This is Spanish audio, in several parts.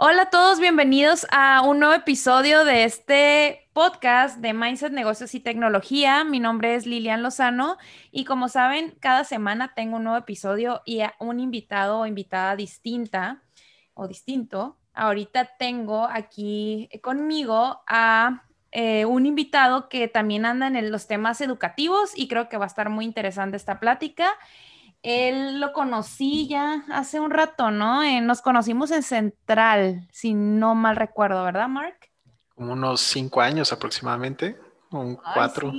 Hola a todos, bienvenidos a un nuevo episodio de este podcast de Mindset, Negocios y Tecnología. Mi nombre es Lilian Lozano y como saben, cada semana tengo un nuevo episodio y un invitado o invitada distinta o distinto. Ahorita tengo aquí conmigo a eh, un invitado que también anda en los temas educativos y creo que va a estar muy interesante esta plática. Él lo conocí ya hace un rato, ¿no? Eh, nos conocimos en Central, si no mal recuerdo, ¿verdad, Mark? Como unos cinco años aproximadamente, un cuatro.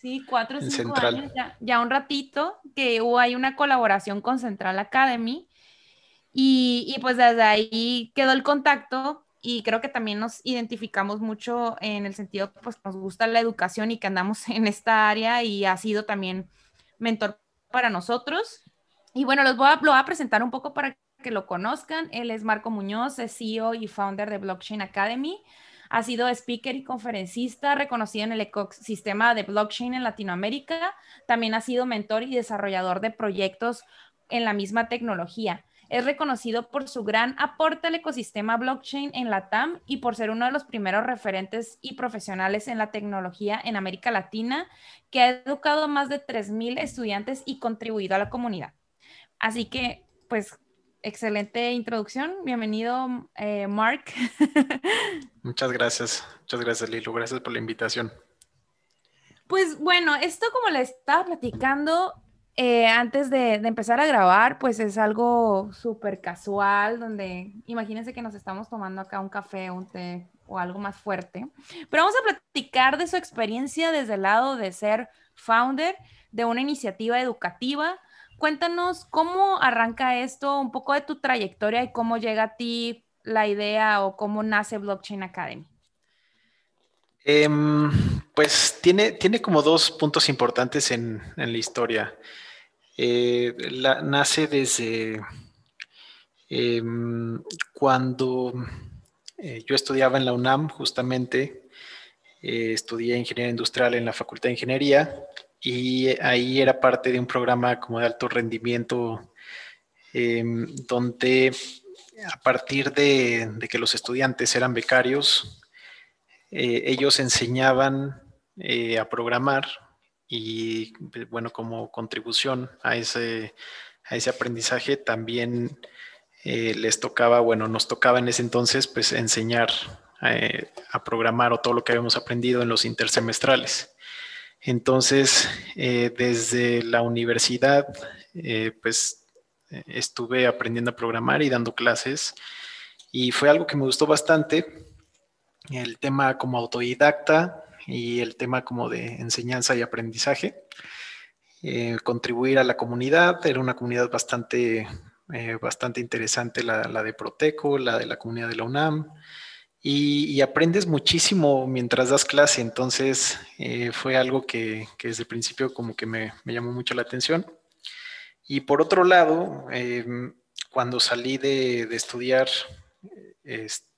Sí, cuatro o cinco años, ya, un ratito, que hubo ahí una colaboración con Central Academy. Y, y pues desde ahí quedó el contacto y creo que también nos identificamos mucho en el sentido, pues nos gusta la educación y que andamos en esta área y ha sido también mentor para nosotros. Y bueno, los voy a, lo voy a presentar un poco para que lo conozcan. Él es Marco Muñoz, es CEO y founder de Blockchain Academy. Ha sido speaker y conferencista reconocido en el ecosistema de blockchain en Latinoamérica. También ha sido mentor y desarrollador de proyectos en la misma tecnología. Es reconocido por su gran aporte al ecosistema blockchain en la TAM y por ser uno de los primeros referentes y profesionales en la tecnología en América Latina, que ha educado a más de 3.000 estudiantes y contribuido a la comunidad. Así que, pues, excelente introducción. Bienvenido, eh, Mark. Muchas gracias. Muchas gracias, Lilo. Gracias por la invitación. Pues bueno, esto como le estaba platicando, eh, antes de, empezar a grabar, pues es algo súper casual, donde imagínense que nos estamos tomando acá un café, un té o algo más fuerte. Pero vamos a platicar de su experiencia desde el lado de ser founder de una iniciativa educativa. Cuéntanos cómo arranca esto, un poco de tu trayectoria y cómo llega a ti la idea o cómo nace Blockchain Academy. Em, pues tiene, tiene como dos puntos importantes en, en la historia. Eh, nace desde em, cuando eh, yo estudiaba en la UNAM, justamente, eh, estudié ingeniería industrial en la Facultad de Ingeniería y ahí era parte de un programa como de alto rendimiento em, donde a partir de, que los estudiantes eran becarios, ellos enseñaban a programar y bueno, como contribución a ese, a ese aprendizaje también eh, les tocaba, bueno, nos tocaba en ese entonces pues enseñar eh, a programar o todo lo que habíamos aprendido en los intersemestrales. Entonces, eh, desde la universidad, pues estuve aprendiendo a programar y dando clases y fue algo que me gustó bastante. El tema como autodidacta, y el tema como de enseñanza y aprendizaje. Eh, contribuir a la comunidad, era una comunidad bastante, eh, bastante interesante la, de Proteco, la de la comunidad de la UNAM, y, aprendes muchísimo mientras das clase, entonces eh, fue algo que, desde el principio como que me, llamó mucho la atención. Y por otro lado, cuando salí de, de estudiar,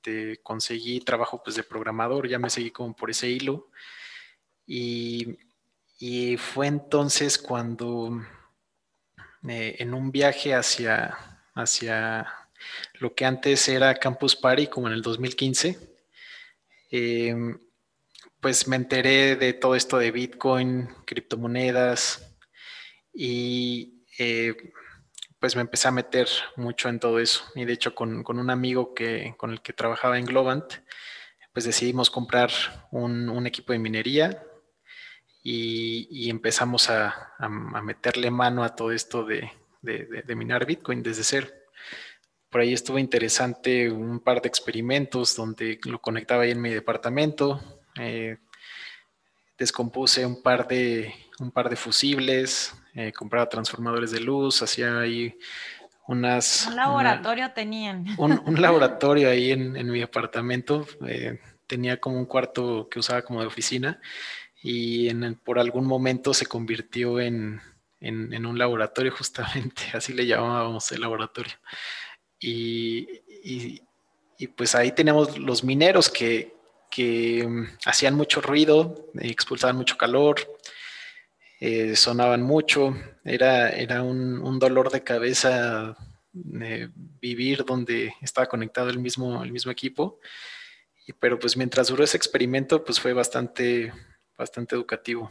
este, conseguí trabajo pues de programador, ya me seguí como por ese hilo. Y, fue entonces cuando eh, en un viaje hacia, hacia lo que antes era Campus Party, como en el 2015, em, pues me enteré de todo esto de Bitcoin, criptomonedas y eh, pues me empecé a meter mucho en todo eso. Y de hecho con, un amigo que, con el que trabajaba en Globant, pues decidimos comprar un, equipo de minería y, empezamos a, meterle mano a todo esto de, minar Bitcoin desde cero. Por ahí estuvo interesante un par de experimentos donde lo conectaba ahí en mi departamento. Eh, descompuse un par de, un par de fusibles, eh, compraba transformadores de luz, hacía ahí unas... Un laboratorio tenían. Un, laboratorio ahí en, mi apartamento. Eh, tenía como un cuarto que usaba como de oficina y en por algún momento se convirtió en, un laboratorio justamente, así le llamábamos el laboratorio. Y, pues ahí tenemos los mineros que, que mm, hacían mucho ruido, expulsaban mucho calor, eh, sonaban mucho, era, era un, dolor de cabeza vivir donde estaba conectado el mismo, el mismo equipo. Pero pues mientras duró ese experimento, pues fue bastante, bastante educativo.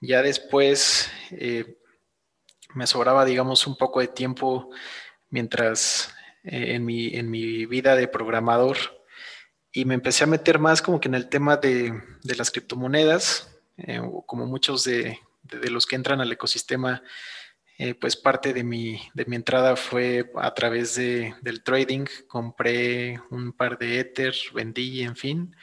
Ya después eh, me sobraba, digamos, un poco de tiempo mientras eh, en, mi, en mi vida de programador y me empecé a meter más como que en el tema de, de las criptomonedas, eh, como muchos de, de, los que entran al ecosistema, eh, pues parte de mi, de mi entrada fue a través de, del trading, compré un par de Ether, vendí, en fin,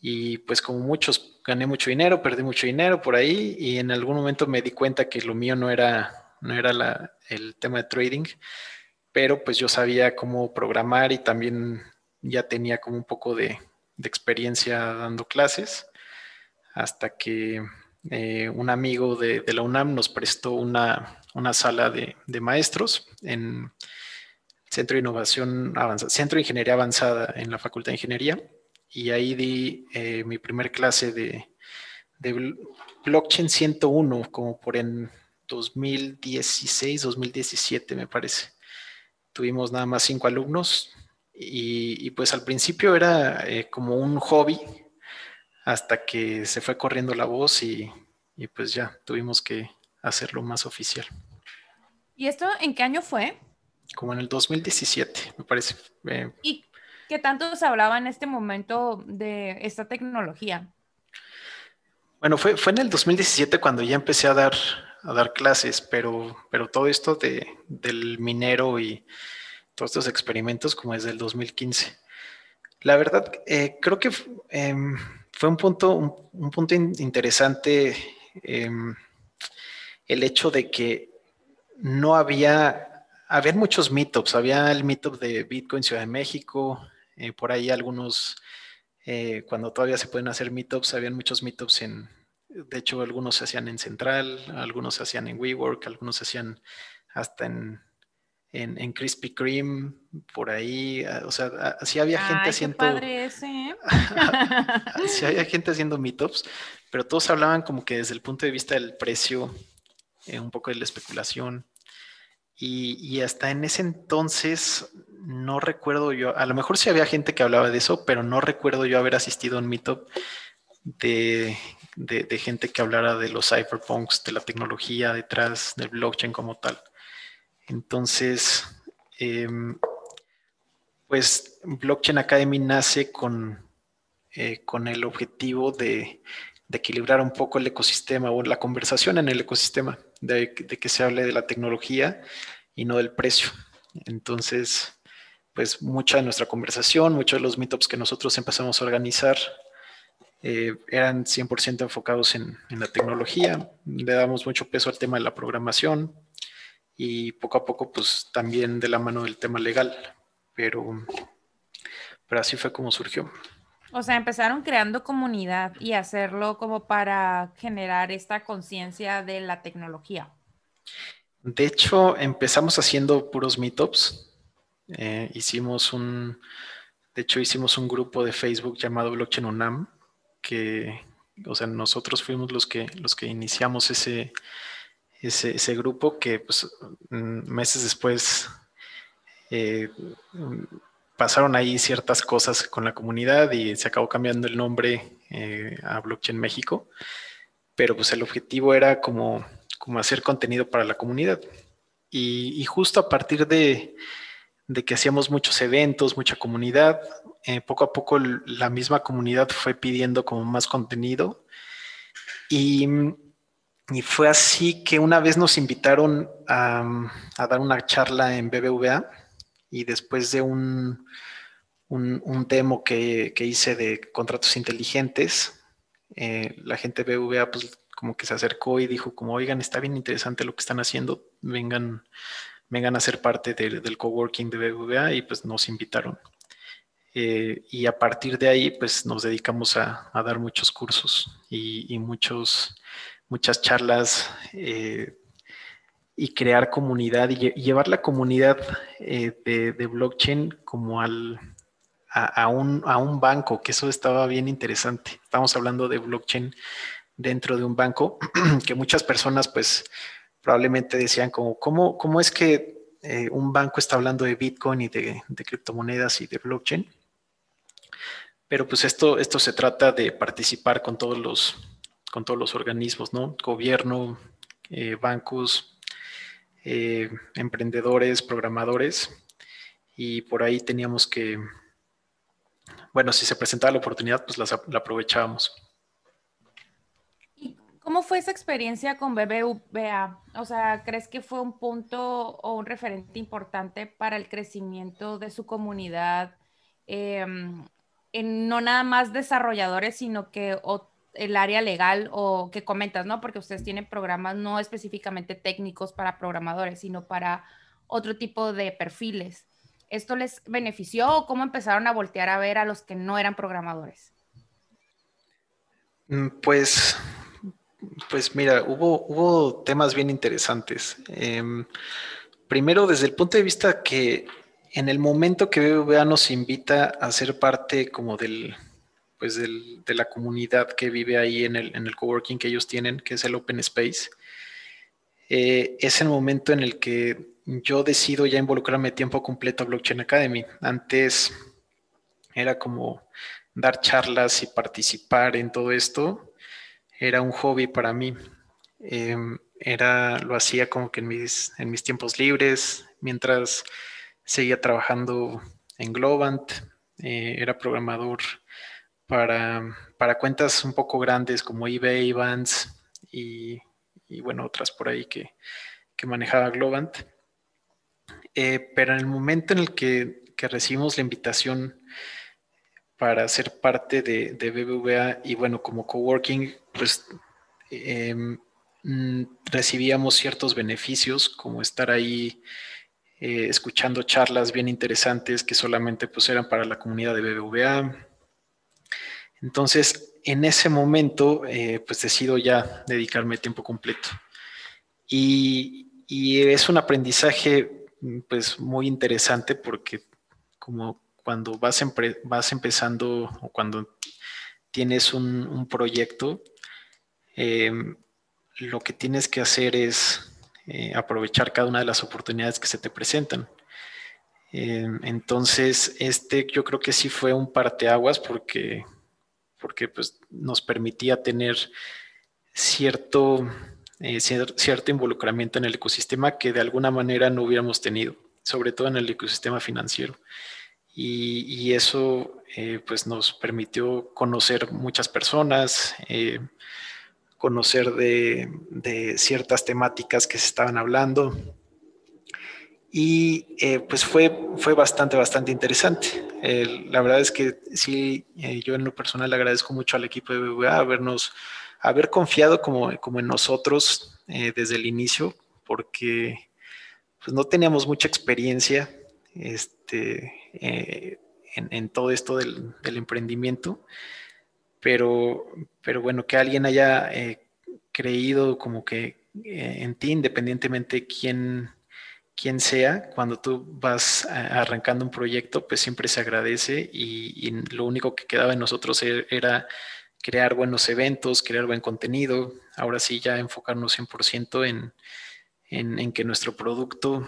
y pues como muchos, gané mucho dinero, perdí mucho dinero por ahí, y en algún momento me di cuenta que lo mío no era, no era la, el tema de trading, pero pues yo sabía cómo programar y también ya tenía como un poco de, experiencia dando clases, hasta que eh, un amigo de, la UNAM nos prestó una, sala de, maestros en Centro de Innovación Avanzada, Centro de Ingeniería Avanzada en la Facultad de Ingeniería, y ahí di eh, mi primer clase de, de Blockchain 101, como por en 2016, 2017 me parece. Tuvimos nada más cinco alumnos, y, pues al principio era eh, como un hobby hasta que se fue corriendo la voz y, pues ya tuvimos que hacerlo más oficial. ¿Y esto en qué año fue? Como en el 2017, me parece. Eh. ¿Y qué tanto se hablaba en este momento de esta tecnología? Bueno, fue, fue en el 2017 cuando ya empecé a dar, a dar clases, pero, pero todo esto de, del minero y, todos estos experimentos como desde el 2015. La verdad, eh, creo que em, fue un punto, un, punto interesante em, el hecho de que no había, había muchos meetups, había el meetup de Bitcoin Ciudad de México, eh, por ahí algunos, eh, cuando todavía se pueden hacer meetups, habían muchos meetups en, de hecho algunos se hacían en Central, algunos se hacían en WeWork, algunos se hacían hasta en, en, en Krispy Kreme, por ahí, ah, o sea, ah, sí había gente haciendo... Padre ese, ¿eh? sí había gente haciendo meetups, pero todos hablaban como que desde el punto de vista del precio, eh, un poco de la especulación. Y, y, hasta en ese entonces no recuerdo yo, a lo mejor sí había gente que hablaba de eso, pero no recuerdo yo haber asistido a un meetup de, de, de gente que hablara de los cypherpunks, de la tecnología detrás del blockchain como tal. Entonces, em, pues Blockchain Academy nace con, eh, con el objetivo de, equilibrar un poco el ecosistema o la conversación en el ecosistema, de, que se hable de la tecnología y no del precio. Entonces, pues mucha de nuestra conversación, muchos de los meetups que nosotros empezamos a organizar eh, eran 100% enfocados en, en, la tecnología. Le damos mucho peso al tema de la programación, y poco a poco pues también de la mano del tema legal, pero, pero así fue como surgió. O sea, empezaron creando comunidad y hacerlo como para generar esta conciencia de la tecnología. De hecho, empezamos haciendo puros meetups. Eh, hicimos un, de hecho, hicimos un grupo de Facebook llamado Blockchain UNAM, que, o sea, nosotros fuimos los que, los que iniciamos ese, ese, grupo que pues, mm, meses después eh, pasaron ahí ciertas cosas con la comunidad y se acabó cambiando el nombre eh, a Blockchain México, pero pues el objetivo era como, como hacer contenido para la comunidad. Y, justo a partir de, que hacíamos muchos eventos, mucha comunidad, eh, poco a poco la misma comunidad fue pidiendo como más contenido y y fue así que una vez nos invitaron a, dar una charla en BBVA y después de un, un, demo que, hice de contratos inteligentes, eh, la gente de BBVA pues como que se acercó y dijo como, oigan, está bien interesante lo que están haciendo, vengan, vengan a ser parte del coworking de BBVA y pues nos invitaron. Eh, y a partir de ahí pues nos dedicamos a, dar muchos cursos y, y muchos muchas charlas eh, y crear comunidad y, llevar la comunidad eh, de, blockchain como al, a, un, a, un, banco, que eso estaba bien interesante. Estamos hablando de blockchain dentro de un banco, que muchas personas pues probablemente decían como, ¿cómo, cómo es que eh, un banco está hablando de Bitcoin y de, criptomonedas y de blockchain. Pero pues esto, esto se trata de participar con todos los, con todos los organismos, ¿no? Gobierno, eh, bancos, eh, emprendedores, programadores. Y por ahí teníamos que, bueno, si se presentaba la oportunidad, pues la aprovechábamos. ¿Cómo fue esa experiencia con BBVA? O sea, ¿crees que fue un punto o un referente importante para el crecimiento de su comunidad? Em, en no nada más desarrolladores, sino que el área legal o que comentas, ¿no? Porque ustedes tienen programas no específicamente técnicos para programadores, sino para otro tipo de perfiles. ¿Esto les benefició o cómo empezaron a voltear a ver a los que no eran programadores? Mm, pues pues mira, hubo, hubo temas bien interesantes. Em, primero, desde el punto de vista que en el momento que BBVA nos invita a ser parte como del, pues de la comunidad que vive ahí en el, en el coworking que ellos tienen, que es el Open Space, eh, es el momento en el que yo decido ya involucrarme tiempo completo a Blockchain Academy. Antes era como dar charlas y participar en todo esto era un hobby para mí. Em, era, lo hacía como que en mis, en mis tiempos libres, mientras seguía trabajando en Globant, eh, era programador para, para, cuentas un poco grandes como eBay, Vans y, y bueno, otras por ahí que, que manejaba Globant. Eh, pero en el momento en el que, que recibimos la invitación para ser parte de, BBVA y bueno, como coworking, pues em, mm, recibíamos ciertos beneficios como estar ahí eh, escuchando charlas bien interesantes que solamente pues eran para la comunidad de BBVA. Entonces, en ese momento, eh, pues decido ya dedicarme tiempo completo. Y, es un aprendizaje pues muy interesante porque como cuando vas, vas empezando o cuando tienes un, proyecto, em, lo que tienes que hacer es eh, aprovechar cada una de las oportunidades que se te presentan. Entonces, este yo creo que sí fue un parteaguas porque, porque pues, nos permitía tener cierto, eh, cierto involucramiento en el ecosistema que de alguna manera no hubiéramos tenido, sobre todo en el ecosistema financiero. Y, eso eh, pues nos permitió conocer muchas personas, eh, conocer de, ciertas temáticas que se estaban hablando y eh, pues fue, fue bastante, bastante interesante. la verdad es que sí, yo en lo personal agradezco mucho al equipo de BBA habernos, haber confiado como, como en nosotros desde el inicio, porque pues no teníamos mucha experiencia este, eh, en, todo esto del, emprendimiento, pero, pero bueno, que alguien haya eh, creído como que eh, en ti, independientemente quién, quién sea, cuando tú vas arrancando un proyecto, pues siempre se agradece y, lo único que quedaba en nosotros e, era crear buenos eventos, crear buen contenido, ahora sí ya enfocarnos 100% en, en, en que nuestro producto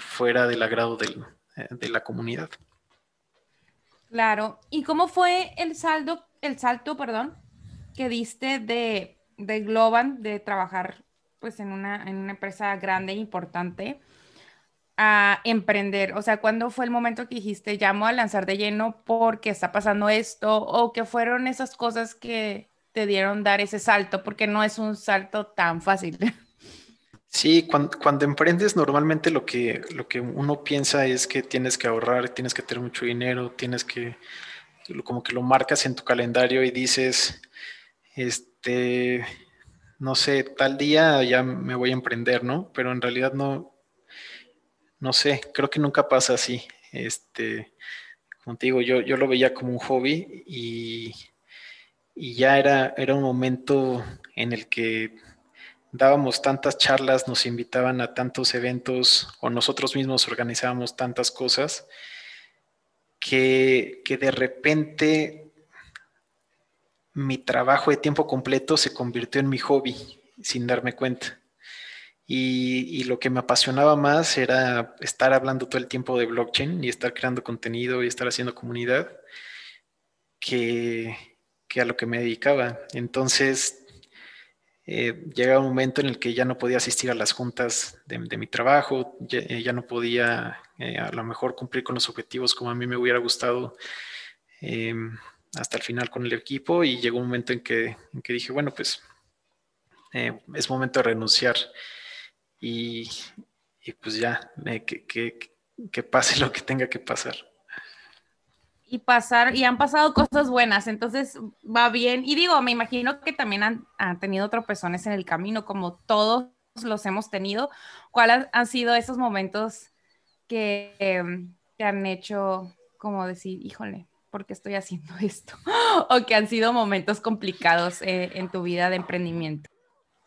fuera del agrado del, de la comunidad. Claro. ¿Y cómo fue el saldo, el salto, perdón, que diste de, de Globan, de trabajar pues en una, en una empresa grande e importante, a emprender? O sea, ¿cuándo fue el momento que dijiste, llamo a lanzar de lleno porque está pasando esto? ¿O qué fueron esas cosas que te dieron dar ese salto? Porque no es un salto tan fácil. Sí, cuando, emprendes normalmente lo que, lo que uno piensa es que tienes que ahorrar, tienes que tener mucho dinero, tienes que, como que lo marcas en tu calendario y dices, este, no sé, tal día ya me voy a emprender, ¿no? Pero en realidad no, no sé, creo que nunca pasa así. Este, contigo, yo, yo lo veía como un hobby y, y ya era, era un momento en el que dábamos tantas charlas, nos invitaban a tantos eventos o nosotros mismos organizábamos tantas cosas que, de repente mi trabajo de tiempo completo se convirtió en mi hobby sin darme cuenta. Y, lo que me apasionaba más era estar hablando todo el tiempo de blockchain y estar creando contenido y estar haciendo comunidad que, a lo que me dedicaba. Entonces, eh, llega un momento en el que ya no podía asistir a las juntas de, mi trabajo, ya, eh, no podía eh, a lo mejor cumplir con los objetivos como a mí me hubiera gustado em, hasta el final con el equipo y llegó un momento en que, en que dije, bueno, pues es momento de renunciar y, pues ya, que, pase lo que tenga que pasar. Y pasar, y han pasado cosas buenas, entonces va bien. Y digo, me imagino que también han, tenido tropezones en el camino, como todos los hemos tenido. ¿Cuáles han sido esos momentos que te han hecho como decir, híjole, ¿por qué estoy haciendo esto? o que han sido momentos complicados eh, en tu vida de emprendimiento.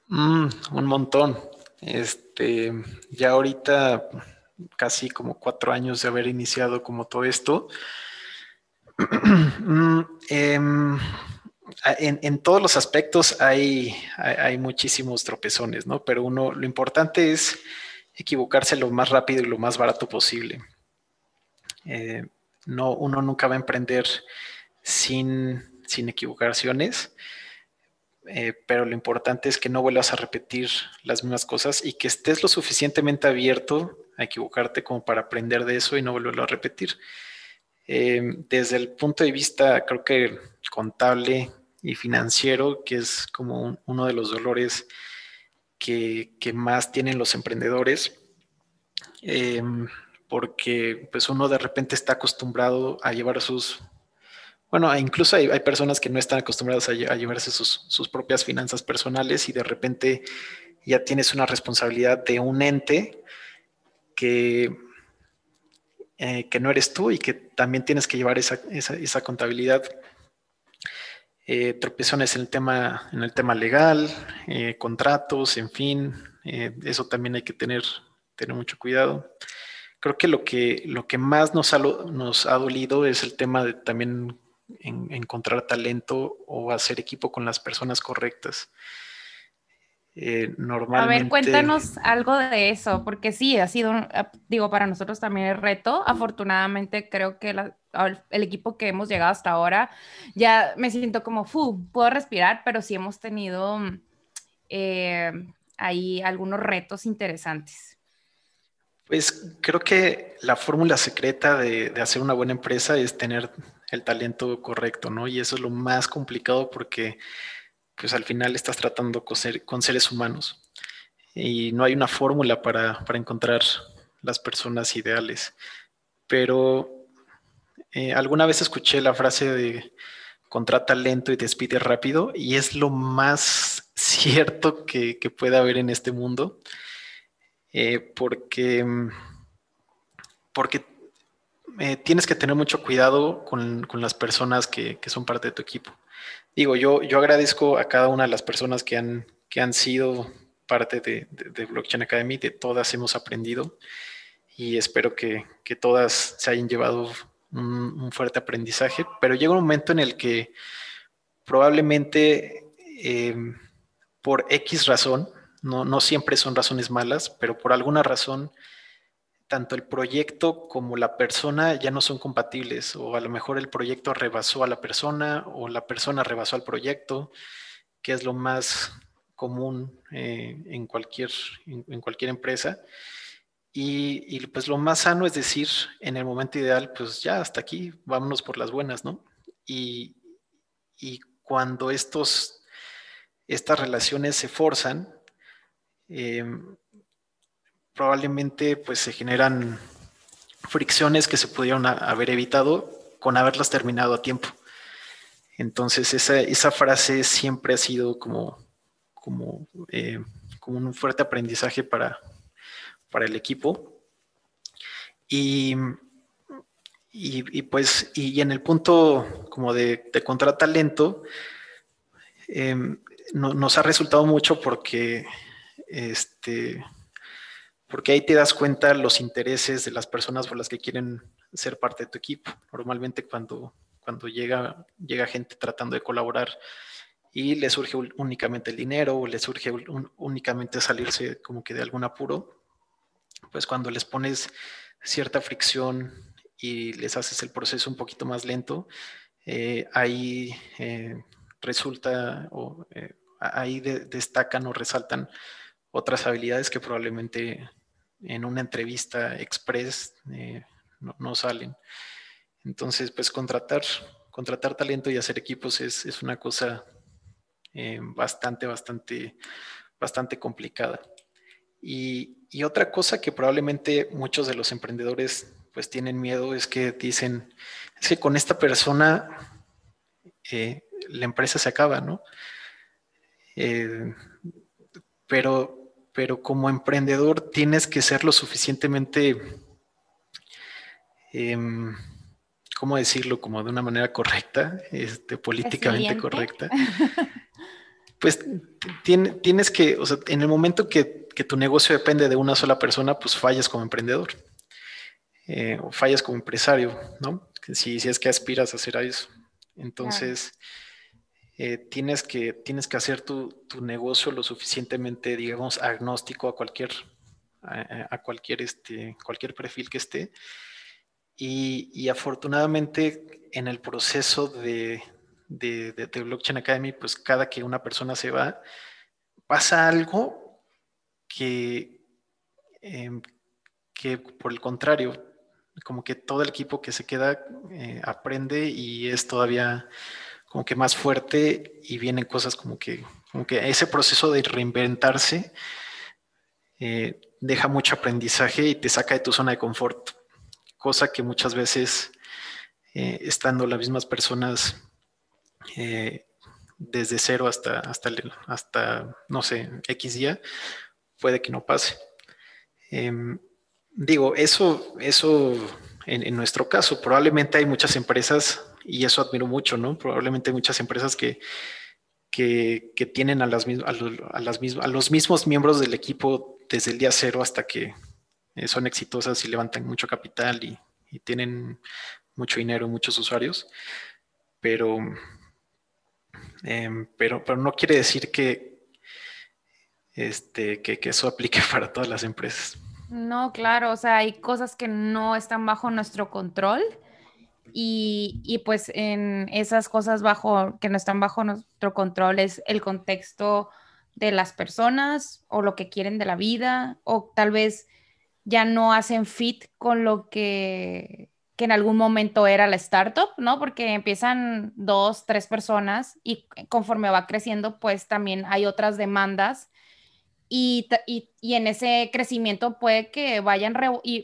Mm, un montón. Este, ya ahorita casi como cuatro años de haber iniciado como todo esto. Mm, em, en, todos los aspectos hay, hay, muchísimos tropezones, ¿no? Pero uno, lo importante es equivocarse lo más rápido y lo más barato posible. Eh, no, uno nunca va a emprender sin, sin equivocaciones. Eh, pero lo importante es que no vuelvas a repetir las mismas cosas y que estés lo suficientemente abierto a equivocarte como para aprender de eso y no volverlo a repetir. Eh, desde el punto de vista, creo que contable y financiero, que es como uno de los dolores que, más tienen los emprendedores, eh, porque pues uno de repente está acostumbrado a llevar sus bueno, incluso hay, personas que no están acostumbradas a, llevarse sus, propias finanzas personales y de repente ya tienes una responsabilidad de un ente que, eh, que no eres tú y que también tienes que llevar esa, contabilidad. Eh, tropezones en el tema, en el tema legal, eh, contratos, en fin, eso también hay que tener, tener mucho cuidado. Creo que lo que, lo que más nos ha, nos ha dolido es el tema de también en encontrar talento o hacer equipo con las personas correctas. normalmente... Eh, a ver, cuéntanos algo de eso, porque sí, ha sido, digo, para nosotros también el reto. Afortunadamente, creo que el equipo que hemos llegado hasta ahora, ya me siento como, fu, puedo respirar, pero sí hemos tenido eh, ahí algunos retos interesantes. Pues creo que la fórmula secreta de, de hacer una buena empresa es tener el talento correcto, ¿no? Y eso es lo más complicado porque pues al final estás tratando con, seres humanos y no hay una fórmula para, encontrar las personas ideales. Pero eh, alguna vez escuché la frase de contrata lento y despide rápido y es lo más cierto que, puede haber en este mundo eh, porque, porque eh, tienes que tener mucho cuidado con, las personas que, son parte de tu equipo. Digo, yo, yo agradezco a cada una de las personas que han, que han sido parte de, Blockchain Academy, de todas hemos aprendido y espero que, todas se hayan llevado un, fuerte aprendizaje, pero llega un momento en el que probablemente eh, por X razón, no, no siempre son razones malas, pero por alguna razón tanto el proyecto como la persona ya no son compatibles o a lo mejor el proyecto rebasó a la persona o la persona rebasó al proyecto, que es lo más común eh, en, cualquier, en, cualquier empresa. Y, pues lo más sano es decir, en el momento ideal, pues ya hasta aquí, vámonos por las buenas, ¿no? Y, cuando estos, estas relaciones se forzan, eh, probablemente pues se generan fricciones que se pudieron haber evitado con haberlas terminado a tiempo. Entonces esa, frase siempre ha sido como, como, eh, como un fuerte aprendizaje para, para el equipo. Y, y, pues, y, en el punto como de, de contra talento, em, nos ha resultado mucho porque este, porque ahí te das cuenta los intereses de las personas por las que quieren ser parte de tu equipo. Normalmente cuando, cuando llega, llega gente tratando de colaborar y le surge únicamente el dinero o le surge únicamente salirse como que de algún apuro, pues cuando les pones cierta fricción y les haces el proceso un poquito más lento, eh, ahí eh, resulta o eh, ahí destacan o resaltan otras habilidades que probablemente en una entrevista express no, salen. Entonces, pues contratar, contratar talento y hacer equipos es, es una cosa bastante, bastante, bastante complicada. Y, y, otra cosa que probablemente muchos de los emprendedores pues tienen miedo es que dicen, es que con esta persona eh, la empresa se acaba, ¿no? Eh, pero, pero como emprendedor tienes que ser lo suficientemente, em, ¿cómo decirlo? Como de una manera correcta, este, políticamente correcta. Pues tienes que, o sea, en el momento que, tu negocio depende de una sola persona, pues fallas como emprendedor. Eh, o fallas como empresario, ¿no? Si, si es que aspiras a hacer eso. Entonces, eh, tienes, que, tienes que hacer tu, negocio lo suficientemente, digamos, agnóstico a cualquier, a, cualquier, este, cualquier perfil que esté. Y, afortunadamente en el proceso de, de, Blockchain Academy, pues cada que una persona se va, pasa algo que, em, que por el contrario, como que todo el equipo que se queda eh, aprende y es todavía como que más fuerte y vienen cosas como que, como que ese proceso de reinventarse eh, deja mucho aprendizaje y te saca de tu zona de confort, cosa que muchas veces eh, estando las mismas personas desde cero hasta, hasta, hasta, no sé, X día, puede que no pase. Em, digo, eso, eso en, nuestro caso, probablemente hay muchas empresas, y eso admiro mucho, ¿no? Probablemente hay muchas empresas que, que, tienen a, las, a, las, a los mismos miembros del equipo desde el día cero hasta que eh, son exitosas y levantan mucho capital y, tienen mucho dinero, muchos usuarios, pero, em, pero, pero no quiere decir que, este, que eso aplique para todas las empresas. No, claro, o sea, hay cosas que no están bajo nuestro control y, pues en esas cosas bajo que no están bajo nuestro control es el contexto de las personas o lo que quieren de la vida o tal vez ya no hacen fit con lo que, que en algún momento era la startup, ¿no? Porque empiezan dos, tres personas y conforme va creciendo, pues también hay otras demandas y, en ese crecimiento puede que vayan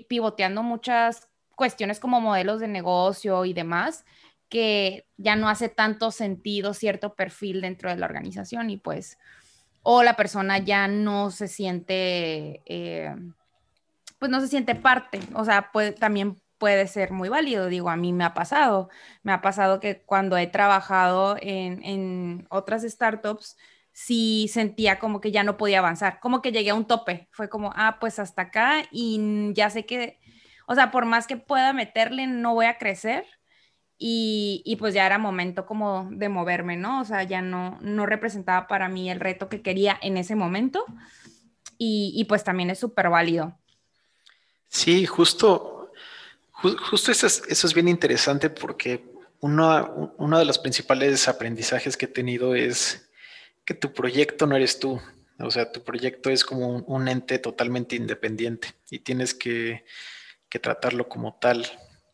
pivoteando muchas cuestiones como modelos de negocio y demás, que ya no hace tanto sentido cierto perfil dentro de la organización y pues, o la persona ya no se siente, eh, pues no se siente parte, o sea, también puede ser muy válido, digo, a mí me ha pasado, me ha pasado que cuando he trabajado en, en otras startups, sí sentía como que ya no podía avanzar, como que llegué a un tope, fue como, ah, pues hasta acá y ya sé que, o sea, por más que pueda meterle, no voy a crecer y, y pues ya era momento como de moverme, ¿no? O sea, ya no, no representaba para mí el reto que quería en ese momento y, y pues también es súper válido. Sí, justo, justo eso es, eso es bien interesante porque uno, uno de los principales aprendizajes que he tenido es que tu proyecto no eres tú. O sea, tu proyecto es como un, ente totalmente independiente y tienes que, tratarlo como tal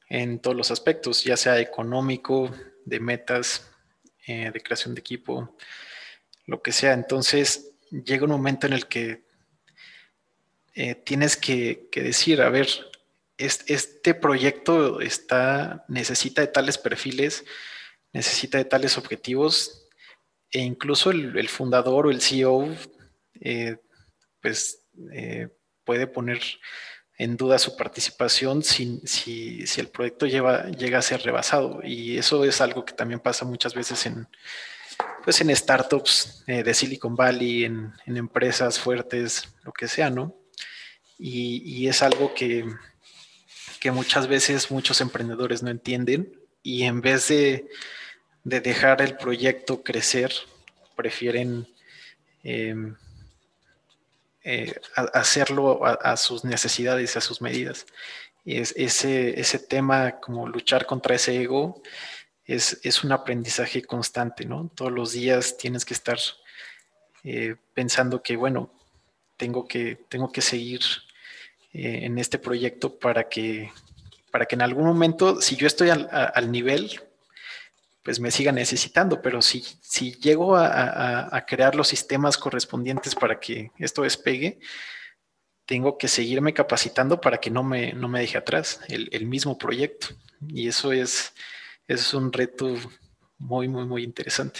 en todos los aspectos, ya sea económico, de metas, eh, de creación de equipo, lo que sea. Entonces llega un momento en el que eh, tienes que, decir, a ver, este, proyecto está, necesita de tales perfiles, necesita de tales objetivos, e incluso el, fundador o el CEO, eh, pues eh, puede poner en duda su participación si, si, el proyecto lleva, llega a ser rebasado. Y eso es algo que también pasa muchas veces en, pues en startups eh, de Silicon Valley, en, empresas fuertes, lo que sea, ¿no? Y, es algo que, que muchas veces muchos emprendedores no entienden y en vez de de dejar el proyecto crecer prefieren em, eh, hacerlo a, sus necesidades, a sus medidas. Es, ese, ese tema como luchar contra ese ego es, es, un aprendizaje constante, ¿no? Todos los días tienes que estar eh, pensando que, bueno, tengo que, tengo que seguir eh, en este proyecto para que, para que en algún momento, si yo estoy al nivel, pues me siga necesitando, pero si, si llego a, crear los sistemas correspondientes para que esto despegue, tengo que seguirme capacitando para que no me, no me deje atrás el, mismo proyecto. Y eso es, es un reto muy, muy, muy interesante.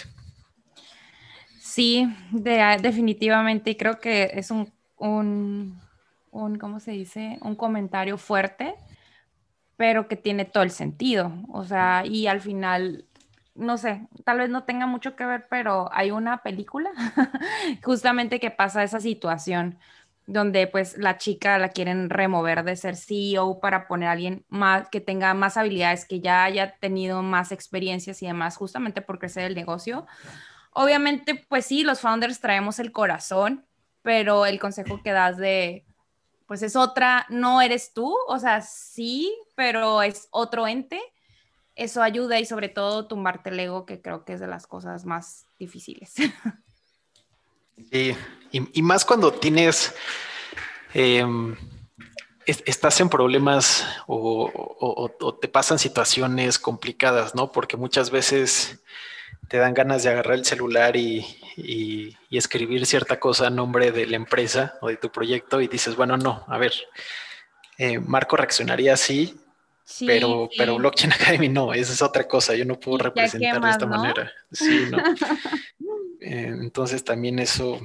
Sí, definitivamente. Y creo que es un, un, un, ¿cómo se dice? Un comentario fuerte, pero que tiene todo el sentido. O sea, y al final no sé, tal vez no tenga mucho que ver, pero hay una película justamente que pasa esa situación donde pues la chica la quieren remover de ser CEO para poner a alguien más que tenga más habilidades, que ya haya tenido más experiencias y demás, justamente por crecer el negocio. Obviamente, pues sí, los founders traemos el corazón, pero el consejo que das de, pues es otra, no eres tú, o sea, sí, pero es otro ente eso ayuda y sobre todo tumbarte el ego, que creo que es de las cosas más difíciles. Sí, y, más cuando tienes, em, estás en problemas o, te pasan situaciones complicadas, ¿no? Porque muchas veces te dan ganas de agarrar el celular y, escribir cierta cosa a nombre de la empresa o de tu proyecto y dices, bueno, no, a ver, eh, Marco reaccionaría así, pero, pero Blockchain Academy no, esa es otra cosa, yo no puedo representar de esta manera. Sí, no. Eh, entonces también eso,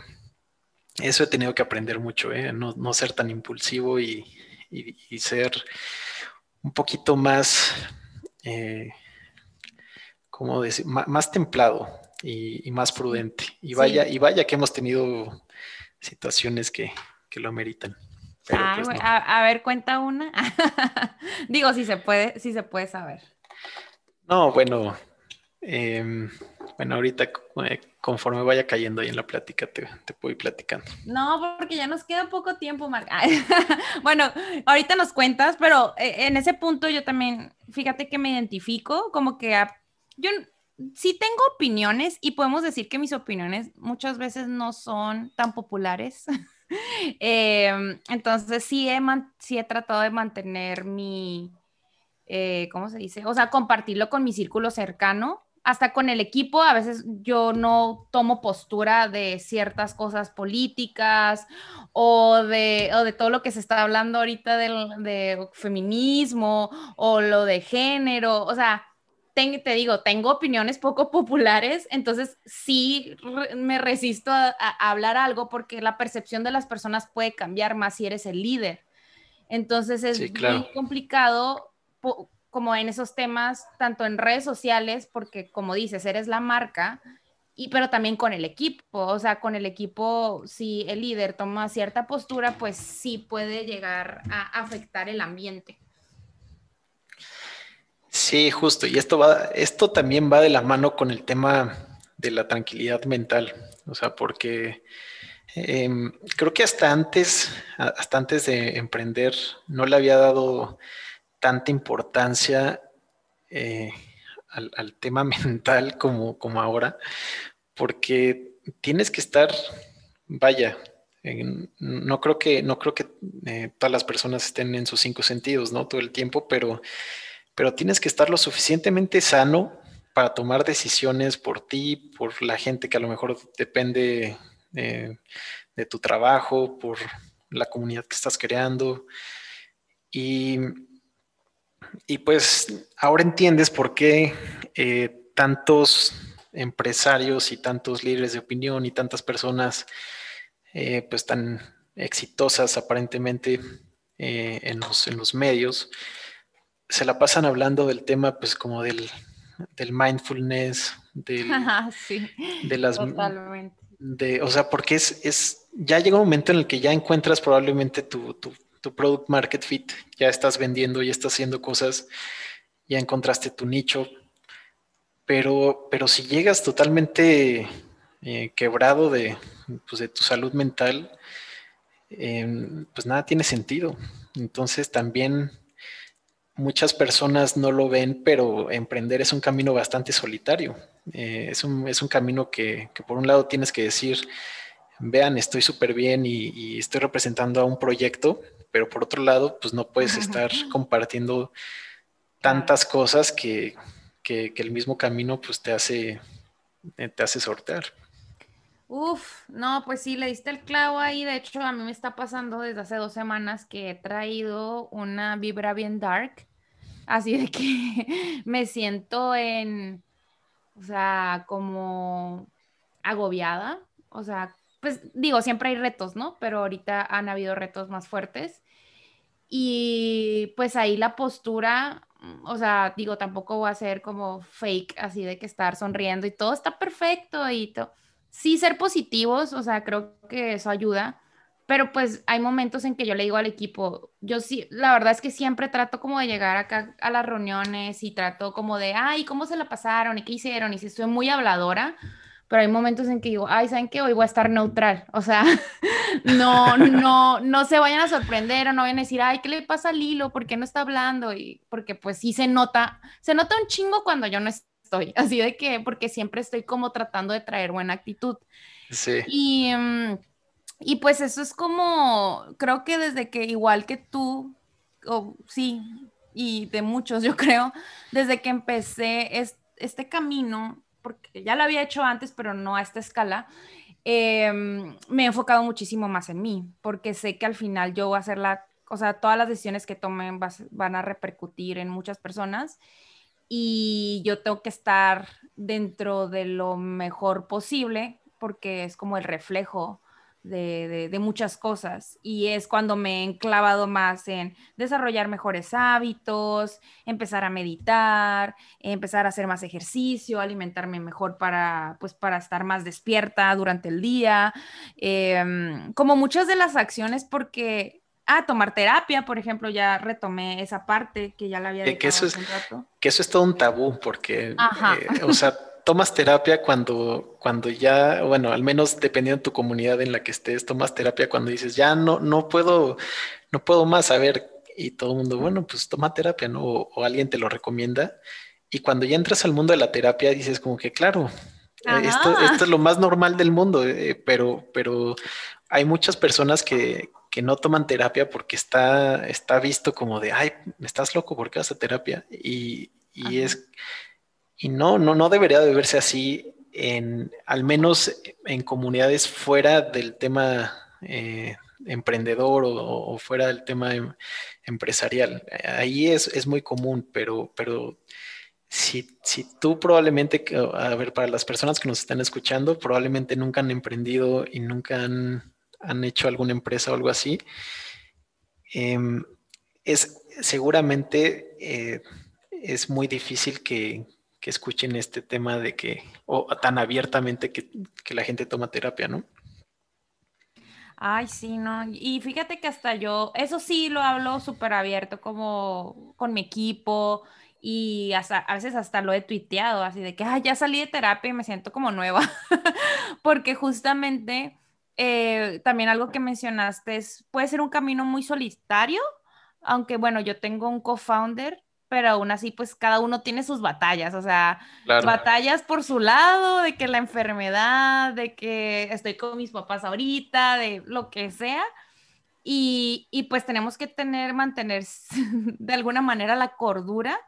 eso he tenido que aprender mucho, ¿eh? no, no, ser tan impulsivo y, y, ser un poquito más, eh, ¿cómo decir? más templado y, más prudente. Y vaya, y vaya que hemos tenido situaciones que, que lo ameritan. Ah, pues a, ver, cuenta una. Digo, si se puede, si se puede saber. No, bueno, em, bueno, ahorita eh, conforme vaya cayendo ahí en la plática, te, te puedo ir platicando. No, porque ya nos queda poco tiempo, Marca. bueno, ahorita nos cuentas, pero eh, en ese punto yo también, fíjate que me identifico, como que yo sí tengo opiniones y podemos decir que mis opiniones muchas veces no son tan populares. Em, entonces sí he, sí he tratado de mantener mi, eh, ¿cómo se dice? O sea, compartirlo con mi círculo cercano, hasta con el equipo. A veces yo no tomo postura de ciertas cosas políticas o de, o de todo lo que se está hablando ahorita del, de feminismo o lo de género. O sea, te digo, tengo opiniones poco populares, entonces sí me resisto a, hablar algo porque la percepción de las personas puede cambiar más si eres el líder. Entonces es muy complicado como en esos temas, tanto en redes sociales, porque como dices, eres la marca, y, pero también con el equipo, o sea, con el equipo, si el líder toma cierta postura, pues sí puede llegar a afectar el ambiente. Sí, justo. Y esto va, esto también va de la mano con el tema de la tranquilidad mental. O sea, porque em, creo que hasta antes, hasta antes de emprender, no le había dado tanta importancia eh, al, tema mental como, como ahora, porque tienes que estar, vaya, no creo que, no creo que eh, todas las personas estén en sus cinco sentidos, ¿no? Todo el tiempo, pero pero tienes que estar lo suficientemente sano para tomar decisiones por ti, por la gente que a lo mejor depende de, tu trabajo, por la comunidad que estás creando. Y, y pues ahora entiendes por qué eh, tantos empresarios y tantos líderes de opinión y tantas personas eh, pues tan exitosas aparentemente eh, en, los, en los medios se la pasan hablando del tema, pues como del, mindfulness, del, de las... Totalmente. De, o sea, porque es, es, ya llega un momento en el que ya encuentras probablemente tu, tu, tu product market fit, ya estás vendiendo, ya estás haciendo cosas, ya encontraste tu nicho, pero, pero si llegas totalmente eh, quebrado de, pues, de tu salud mental, em, pues nada tiene sentido. Entonces también muchas personas no lo ven, pero emprender es un camino bastante solitario. Eh, es, un, camino que, por un lado tienes que decir, vean, estoy súper bien y, estoy representando a un proyecto, pero por otro lado, pues no puedes estar compartiendo tantas cosas que, el mismo camino pues te hace, te hace sortear. Uf, no, pues sí, le diste el clavo ahí. De hecho, a mí me está pasando desde hace dos semanas que he traído una vibra bien dark. Así de que me siento en, o sea, como agobiada. O sea, pues digo, siempre hay retos, ¿no? Pero ahorita han habido retos más fuertes. Y pues ahí la postura, o sea, digo, tampoco voy a ser como fake, así de que estar sonriendo y todo está perfecto y todo sí ser positivos, o sea, creo que eso ayuda, pero pues hay momentos en que yo le digo al equipo, yo sí, la verdad es que siempre trato como de llegar acá a las reuniones y trato como de, ay, ¿cómo se la pasaron? ¿Y qué hicieron? Y si estoy muy habladora, pero hay momentos en que digo, ay, ¿saben qué? Hoy voy a estar neutral, o sea, no, no, no se vayan a sorprender o no vayan a decir, ay, ¿qué le pasa a Lilo? ¿Por qué no está hablando? Y porque pues sí se nota, se nota un chingo cuando yo no estoy así de que, porque siempre estoy como tratando de traer buena actitud. Sí. Y, mm, y pues eso es como, creo que desde que igual que tú, o sí, y de muchos yo creo, desde que empecé este camino, porque ya lo había hecho antes, pero no a esta escala, em, me he enfocado muchísimo más en mí, porque sé que al final yo voy a hacer la, o sea, todas las decisiones que tomen van a repercutir en muchas personas y yo tengo que estar dentro de lo mejor posible porque es como el reflejo de, de, muchas cosas y es cuando me he enclavado más en desarrollar mejores hábitos, empezar a meditar, empezar a hacer más ejercicio, alimentarme mejor para, pues, para estar más despierta durante el día, em, como muchas de las acciones porque Ah, tomar terapia, por ejemplo, ya retomé esa parte que ya la había dejado que eso es, Que eso es todo un tabú, porque, eh, o sea, tomas terapia cuando, cuando ya, bueno, al menos dependiendo de tu comunidad en la que estés, tomas terapia cuando dices, ya no, no puedo, no puedo más, a ver, y todo el mundo, bueno, pues toma terapia, ¿no? O, alguien te lo recomienda. Y cuando ya entras al mundo de la terapia, dices como que, claro, eh, esto, esto, es lo más normal del mundo, eh, pero, pero hay muchas personas que, que no toman terapia porque está, está visto como de, ay, estás loco, ¿por qué vas a terapia? Y, es, y no, no, no debería de verse así en, al menos en comunidades fuera del tema eh, emprendedor o, fuera del tema em, empresarial. Ahí es, es, muy común, pero, pero si, si, tú probablemente, a ver, para las personas que nos están escuchando, probablemente nunca han emprendido y nunca han han hecho alguna empresa o algo así, em, es seguramente eh, es muy difícil que, escuchen este tema de que, o tan abiertamente que, la gente toma terapia, ¿no? Ay, sí, no. Y fíjate que hasta yo, eso sí lo hablo súper abierto, como con mi equipo, y hasta, a veces hasta lo he tuiteado, así de que, ay, ya salí de terapia y me siento como nueva, porque justamente eh, también algo que mencionaste es, puede ser un camino muy solitario, aunque bueno, yo tengo un co-founder, pero aún así, pues cada uno tiene sus batallas, o sea, batallas por su lado, de que la enfermedad, de que estoy con mis papás ahorita, de lo que sea. Y, y pues tenemos que tener, mantener de alguna manera la cordura.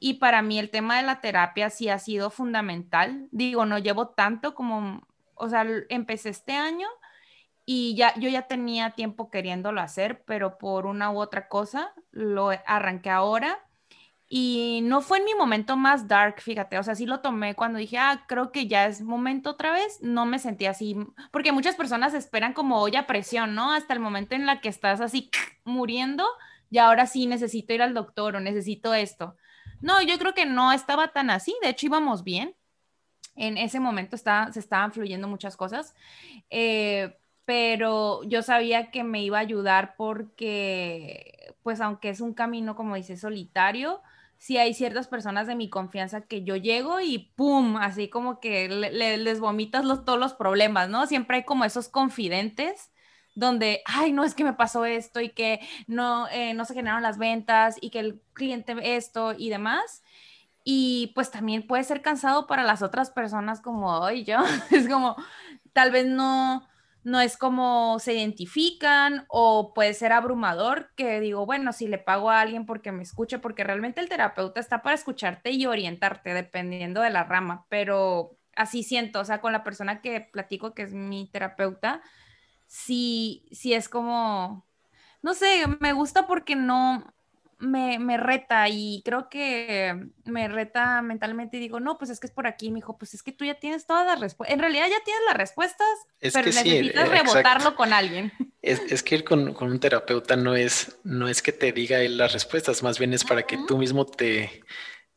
Y para mí el tema de la terapia sí ha sido fundamental. Digo, no llevo tanto como o sea, empecé este año y ya yo ya tenía tiempo queriéndolo hacer, pero por una u otra cosa lo arranqué ahora y no fue en mi momento más dark, fíjate, o sea, sí lo tomé cuando dije, ah, creo que ya es momento otra vez, no me sentí así, porque muchas personas esperan como olla presión, ¿no? Hasta el momento en la que estás así muriendo y ahora sí necesito ir al doctor o necesito esto. No, yo creo que no estaba tan así, de hecho íbamos bien en ese momento se estaban fluyendo muchas cosas, eh, pero yo sabía que me iba a ayudar porque, pues aunque es un camino, como dice, solitario, sí hay ciertas personas de mi confianza que yo llego y ¡pum! Así como que les vomitas los, todos los problemas, ¿no? Siempre hay como esos confidentes donde, ay, no es que me pasó esto y que no, eh, no se generaron las ventas y que el cliente esto y demás. Y pues también puede ser cansado para las otras personas como hoy yo. Es como, tal vez no, no es como se identifican o puede ser abrumador que digo, bueno, si le pago a alguien porque me escuche, porque realmente el terapeuta está para escucharte y orientarte dependiendo de la rama, pero así siento, o sea, con la persona que platico que es mi terapeuta, sí, sí es como, no sé, me gusta porque no, me, me, reta y creo que me reta mentalmente y digo, no, pues es que es por aquí, me dijo, pues es que tú ya tienes todas las respuestas, en realidad ya tienes las respuestas, pero necesitas rebotarlo con alguien. Es, es que ir con, con, un terapeuta no es, no es que te diga él las respuestas, más bien es para que tú mismo te,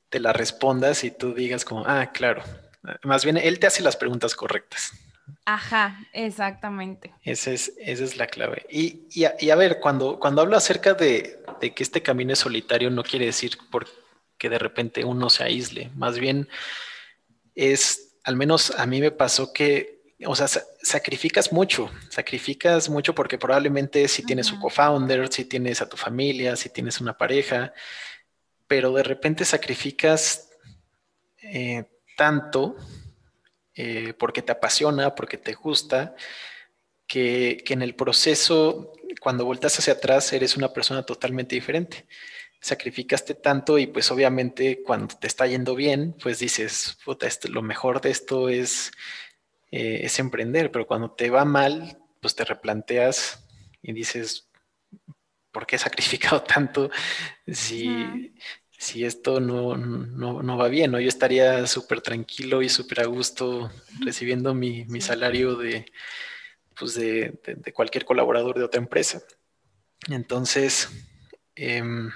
te las respondas y tú digas como, ah, claro, más bien él te hace las preguntas correctas. Ajá, exactamente. Esa es, esa es la clave. Y, y, a, ver, cuando, cuando hablo acerca de, de, que este camino es solitario, no quiere decir que de repente uno se aísle. Más bien es, al menos a mí me pasó que, o sea, sacrificas mucho, sacrificas mucho porque probablemente si tienes un co-founder, si tienes a tu familia, si tienes una pareja, pero de repente sacrificas eh, tanto eh, porque te apasiona, porque te gusta, que, en el proceso, cuando vueltas hacia atrás, eres una persona totalmente diferente. Sacrificaste tanto y pues obviamente cuando te está yendo bien, pues dices, puta, lo mejor de esto es, eh, es emprender, pero cuando te va mal, pues te replanteas y dices, ¿por qué he sacrificado tanto? Si, si esto no, no, va bien, ¿no? Yo estaría súper tranquilo y súper a gusto recibiendo mi, salario de, pues de, cualquier colaborador de otra empresa. Entonces, em,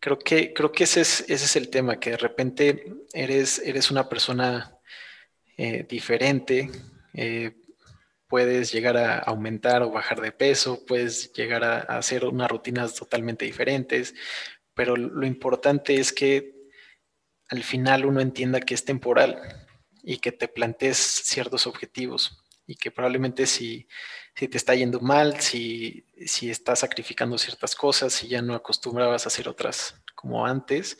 creo, que, creo que ese es, ese es el tema, que de repente eres, eres una persona eh, diferente, eh, puedes llegar a aumentar o bajar de peso, puedes llegar a hacer unas rutinas totalmente diferentes, pero lo importante es que al final uno entienda que es temporal y que te plantees ciertos objetivos y que probablemente si, si te está yendo mal, si, si estás sacrificando ciertas cosas, si ya no acostumbrabas a hacer otras como antes,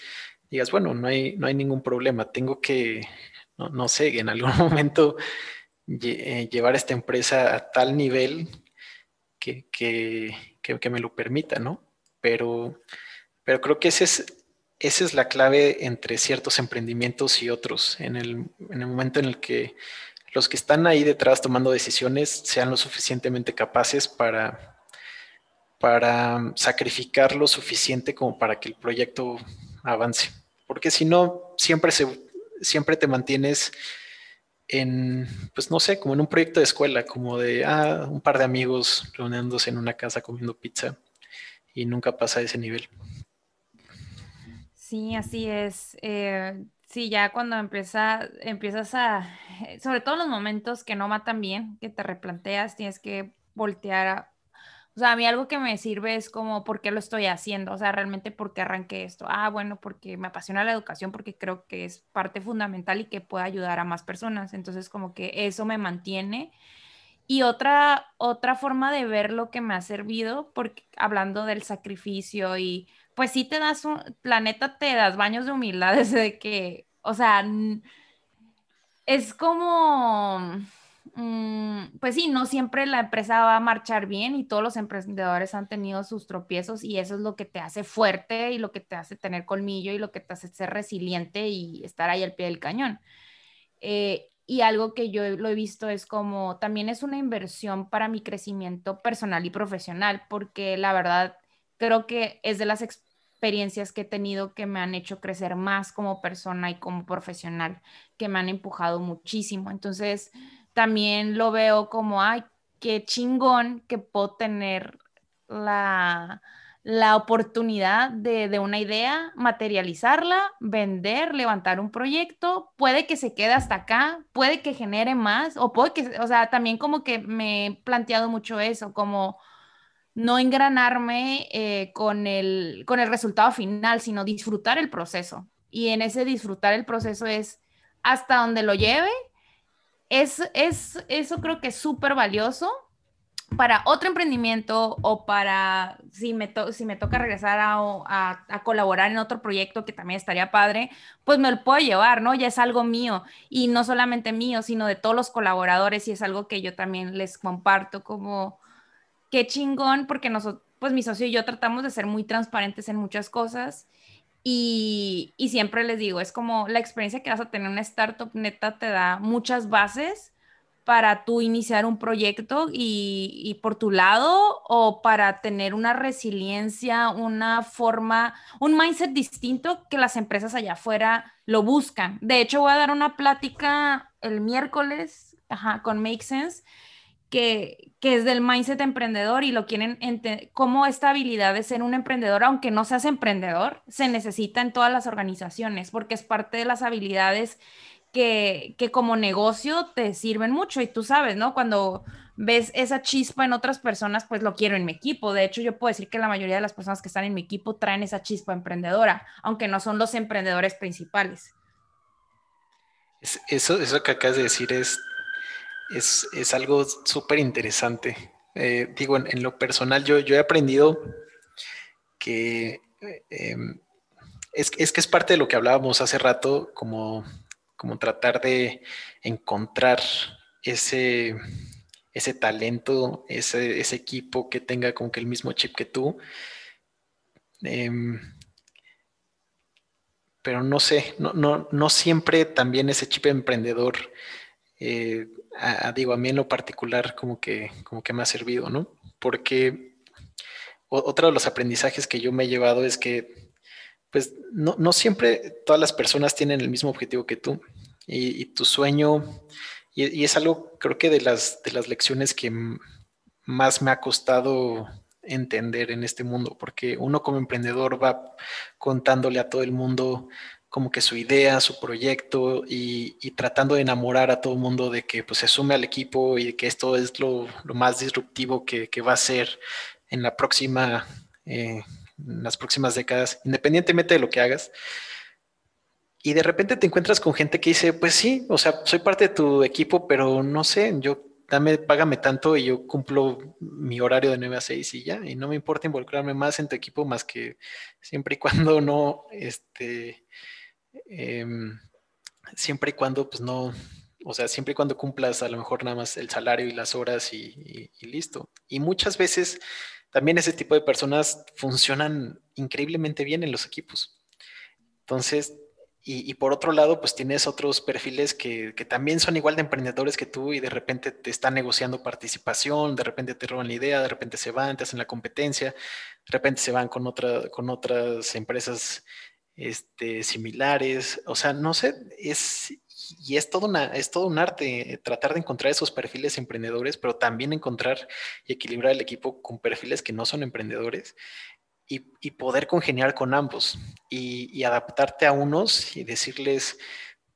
digas, bueno, no hay, no hay ningún problema, tengo que, no, sé, en algún momento eh, llevar esta empresa a tal nivel que, que, que me lo permita, ¿no? Pero pero creo que ese es, esa es la clave entre ciertos emprendimientos y otros, en el, en el momento en el que los que están ahí detrás tomando decisiones sean lo suficientemente capaces para, sacrificar lo suficiente como para que el proyecto avance. Porque si no, siempre, se, siempre te mantienes en, pues no sé, como en un proyecto de escuela, como de ah, un par de amigos reuniéndose en una casa comiendo pizza y nunca pasa a ese nivel. Sí, así es. Eh, sí, ya cuando empieza, empiezas a, eh, sobre todo los momentos que no matan bien, que te replanteas, tienes que voltear a, o sea, a mí algo que me sirve es como, ¿por qué lo estoy haciendo? O sea, realmente, ¿por qué arranqué esto? Ah, bueno, porque me apasiona la educación, porque creo que es parte fundamental y que puede ayudar a más personas. Entonces, como que eso me mantiene. Y otra, otra forma de ver lo que me ha servido, porque hablando del sacrificio y pues sí te das un, planeta te das baños de humildad desde que, o sea, es como, mm, pues sí, no siempre la empresa va a marchar bien y todos los emprendedores han tenido sus tropiezos y eso es lo que te hace fuerte y lo que te hace tener colmillo y lo que te hace ser resiliente y estar ahí al pie del cañón. Eh, y algo que yo lo he visto es como también es una inversión para mi crecimiento personal y profesional, porque la verdad creo que es de las experiencias que he tenido que me han hecho crecer más como persona y como profesional, que me han empujado muchísimo. Entonces, también lo veo como, ay, qué chingón que puedo tener la, la oportunidad de, de, una idea, materializarla, vender, levantar un proyecto, puede que se quede hasta acá, puede que genere más, o puede que, o sea, también como que me he planteado mucho eso, como no engranarme eh, con, el, con el resultado final, sino disfrutar el proceso. Y en ese disfrutar el proceso es hasta donde lo lleve. Es, es, eso creo que es súper valioso para otro emprendimiento o para si me, si me toca regresar a, a, colaborar en otro proyecto que también estaría padre, pues me lo puedo llevar, ¿no? Ya es algo mío y no solamente mío, sino de todos los colaboradores y es algo que yo también les comparto como qué chingón porque nosotros, pues mi socio y yo tratamos de ser muy transparentes en muchas cosas y, y siempre les digo, es como la experiencia que vas a tener en una startup neta te da muchas bases para tú iniciar un proyecto y, por tu lado o para tener una resiliencia, una forma, un mindset distinto que las empresas allá afuera lo buscan. De hecho, voy a dar una plática el miércoles con Make Sense. Que, que es del mindset emprendedor y lo quieren cómo esta habilidad de ser un emprendedor, aunque no seas emprendedor, se necesita en todas las organizaciones porque es parte de las habilidades que, como negocio te sirven mucho y tú sabes, ¿no? Cuando ves esa chispa en otras personas, pues lo quiero en mi equipo. De hecho, yo puedo decir que la mayoría de las personas que están en mi equipo traen esa chispa emprendedora, aunque no son los emprendedores principales. eso, eso que acabas de decir es, es, algo súper interesante. Eh, digo, en, lo personal, yo, yo he aprendido que em, es, es que es parte de lo que hablábamos hace rato, como como tratar de encontrar ese, ese talento, ese, equipo que tenga como que el mismo chip que tú. Em, pero no sé, no, no, siempre también ese chip emprendedor, eh, digo, a mí en lo particular como que, como que me ha servido, ¿no? Porque otro de los aprendizajes que yo me he llevado es que pues no, siempre todas las personas tienen el mismo objetivo que tú y, tu sueño, y, es algo creo que de las, de las lecciones que más me ha costado entender en este mundo, porque uno como emprendedor va contándole a todo el mundo como que su idea, su proyecto y, tratando de enamorar a todo el mundo de que pues, se sume al equipo y que esto es lo, más disruptivo que, va a ser en la próxima eh, en las próximas décadas, independientemente de lo que hagas. Y de repente te encuentras con gente que dice, pues sí, o sea, soy parte de tu equipo, pero no sé, yo dame, págame tanto y yo cumplo mi horario de 9 a 6 y ya, y no me importa involucrarme más en tu equipo más que siempre y cuando no, este, em, siempre y cuando, pues no, o sea, siempre y cuando cumplas a lo mejor nada más el salario y las horas y listo. Y muchas veces también ese tipo de personas funcionan increíblemente bien en los equipos. Entonces, y, por otro lado, pues tienes otros perfiles que, también son igual de emprendedores que tú y de repente te están negociando participación, de repente te roban la idea, de repente se van, te hacen la competencia, de repente se van con, otra, con otras empresas este, similares. O sea, no sé, es, y es todo, una, es todo un arte tratar de encontrar esos perfiles emprendedores, pero también encontrar y equilibrar el equipo con perfiles que no son emprendedores y, poder congeniar con ambos y, adaptarte a unos y decirles,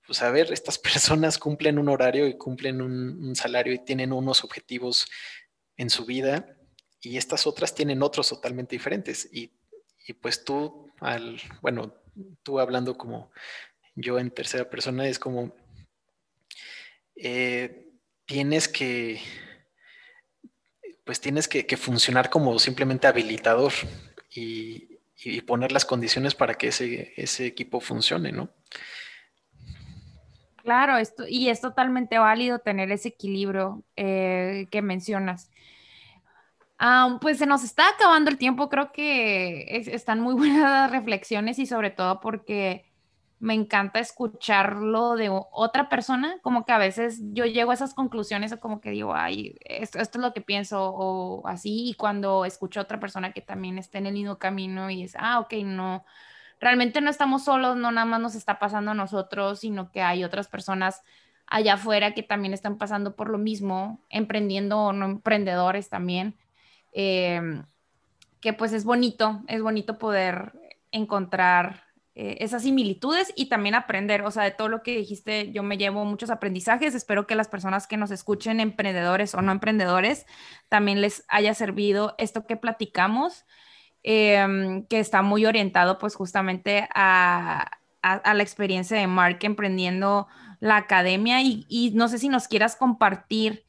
pues a ver, estas personas cumplen un horario y cumplen un, salario y tienen unos objetivos en su vida y estas otras tienen otros totalmente diferentes. Y, y pues tú, al, bueno, tú hablando como yo en tercera persona, es como, eh, tienes que, pues tienes que, funcionar como simplemente habilitador y, poner las condiciones para que ese, ese equipo funcione, ¿no? Claro, esto, y es totalmente válido tener ese equilibrio eh, que mencionas. Ah, pues se nos está acabando el tiempo, creo que están muy buenas reflexiones y sobre todo porque me encanta escucharlo de otra persona, como que a veces yo llego a esas conclusiones o como que digo, ay, esto, esto, es lo que pienso o así, y cuando escucho a otra persona que también está en el mismo camino y es, ah, ok, no, realmente no estamos solos, no nada más nos está pasando a nosotros, sino que hay otras personas allá afuera que también están pasando por lo mismo, emprendiendo o no emprendedores también, em, que pues es bonito, es bonito poder encontrar eh, esas similitudes y también aprender, o sea, de todo lo que dijiste, yo me llevo muchos aprendizajes, espero que las personas que nos escuchen, emprendedores o no emprendedores, también les haya servido esto que platicamos, em, que está muy orientado pues justamente a, la experiencia de Mark emprendiendo la academia y no sé si nos quieras compartir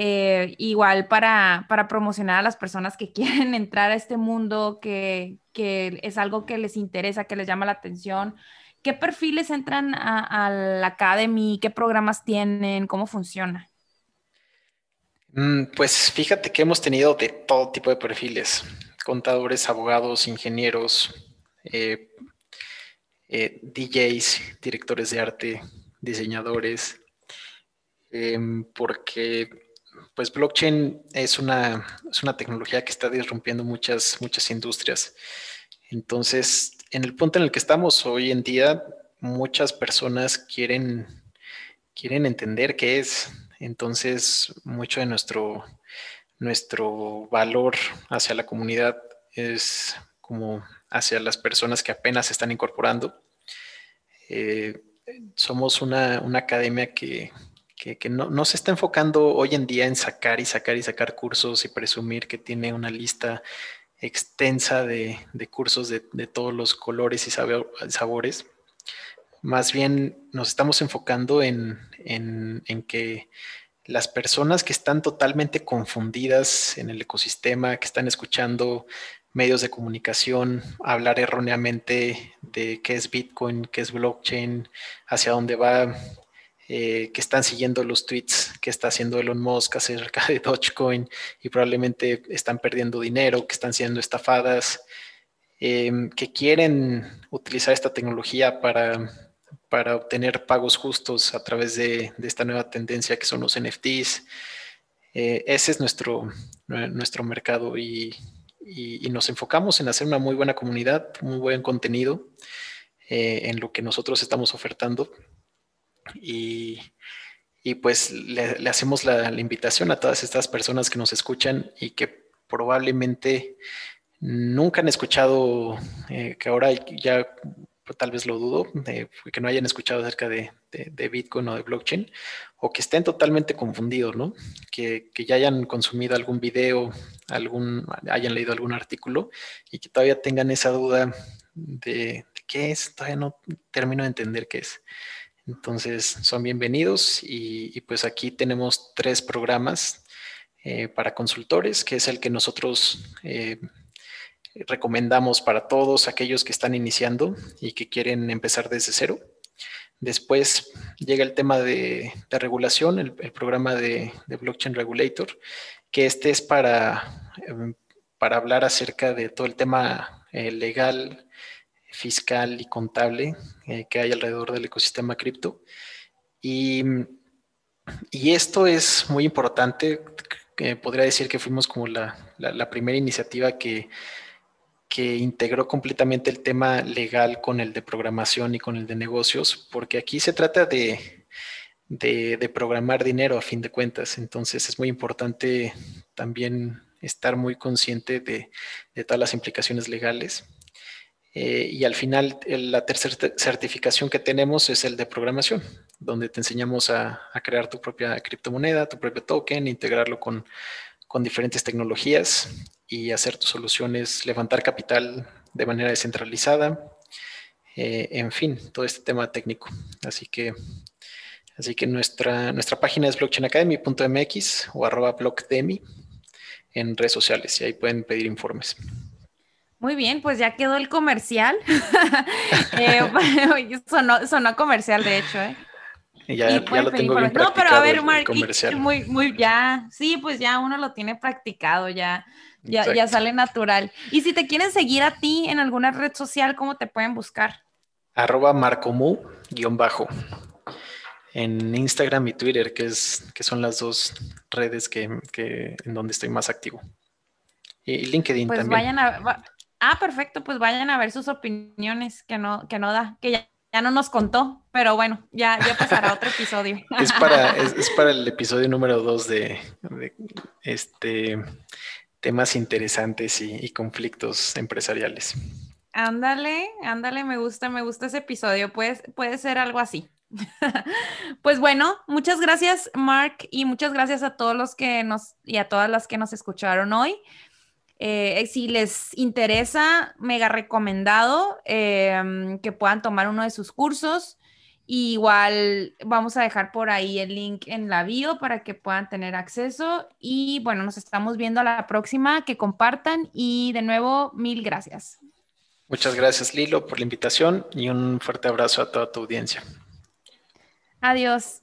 eh, igual para, promocionar a las personas que quieren entrar a este mundo, que, es algo que les interesa, que les llama la atención. ¿Qué perfiles entran a, la Academy? ¿Qué programas tienen? ¿Cómo funciona? Mm, pues fíjate que hemos tenido de todo tipo de perfiles, contadores, abogados, ingenieros, eh, eh, DJs, directores de arte, diseñadores, em, porque pues blockchain es una, una tecnología que está disrumpiendo muchas, muchas industrias. Entonces, en el punto en el que estamos hoy en día, muchas personas quieren, quieren entender qué es. Entonces, mucho de nuestro, nuestro valor hacia la comunidad es como hacia las personas que apenas se están incorporando. Eh, somos una, una academia que, que, no, se está enfocando hoy en día en sacar y sacar y sacar cursos y presumir que tiene una lista extensa de, cursos de, todos los colores y sabores. Más bien nos estamos enfocando en, que las personas que están totalmente confundidas en el ecosistema, que están escuchando medios de comunicación, hablar erróneamente de qué es Bitcoin, qué es blockchain, hacia dónde va, eh, que están siguiendo los tweets que está haciendo Elon Musk acerca de Dogecoin y probablemente están perdiendo dinero, que están siendo estafadas, em, que quieren utilizar esta tecnología para, para obtener pagos justos a través de, esta nueva tendencia que son los NFTs. Eh, ese es nuestro, nuestro mercado y, nos enfocamos en hacer una muy buena comunidad, muy buen contenido eh, en lo que nosotros estamos ofertando y, pues le, hacemos la, invitación a todas estas personas que nos escuchan y que probablemente nunca han escuchado, eh, que ahora ya tal vez lo dudo, que no hayan escuchado acerca de, Bitcoin o de blockchain, o que estén totalmente confundidos, ¿no? Que, ya hayan consumido algún video, algún, hayan leído algún artículo y que todavía tengan esa duda de, de qué es, todavía no termino de entender qué es. Entonces, son bienvenidos y, pues aquí tenemos tres programas eh, para consultores, que es el que nosotros eh, recomendamos para todos aquellos que están iniciando y que quieren empezar desde cero. Después llega el tema de, regulación, el, programa de, Blockchain Regulator, que este es para, em, para hablar acerca de todo el tema eh, legal, fiscal y contable eh, que hay alrededor del ecosistema cripto. Y, y, esto es muy importante. podría decir que fuimos como la, la, primera iniciativa que, que integró completamente el tema legal con el de programación y con el de negocios, porque aquí se trata de, de, de, programar dinero a fin de cuentas. Entonces es muy importante también estar muy consciente de, de todas las implicaciones legales. Eh, y al final, la tercera certificación que tenemos es el de programación, donde te enseñamos a, crear tu propia criptomoneda, tu propio token, integrarlo con, diferentes tecnologías y hacer tus soluciones, levantar capital de manera descentralizada, eh, en fin, todo este tema técnico. Así que, así que nuestra, nuestra página es blockchainacademy.mx o arroba blockdemi en redes sociales y ahí pueden pedir informes. Muy bien, pues ya quedó el comercial. eh, sonó, comercial, de hecho, ¿eh? Ya, ya lo tengo bien No, pero a ver, Mark, muy, muy, ya, sí, pues ya uno lo tiene practicado, ya, ya, ya sale natural. Y si te quieren seguir a ti en alguna red social, ¿cómo te pueden buscar? Arroba marcomu, guion bajo. En Instagram y Twitter, que, es, que son las dos redes que, en donde estoy más activo. Y LinkedIn pues también. Vayan a, Ah, perfecto, pues vayan a ver sus opiniones que no, que no da, que ya, ya no nos contó, pero bueno, ya, ya pasará otro episodio. Es para, es, para el episodio número dos de, este temas interesantes y, conflictos empresariales. Ándale, ándale, me gusta, me gusta ese episodio. Puede, puede ser algo así. pues bueno, muchas gracias, Mark, y muchas gracias a todos los que nos y a todas las que nos escucharon hoy. Eh, si les interesa, mega recomendado em, que puedan tomar uno de sus cursos. igual vamos a dejar por ahí el link en la bio para que puedan tener acceso. Y bueno, nos estamos viendo a la próxima, que compartan y de nuevo, mil gracias. Muchas gracias, Lilo, por la invitación y un fuerte abrazo a toda tu audiencia. Adiós.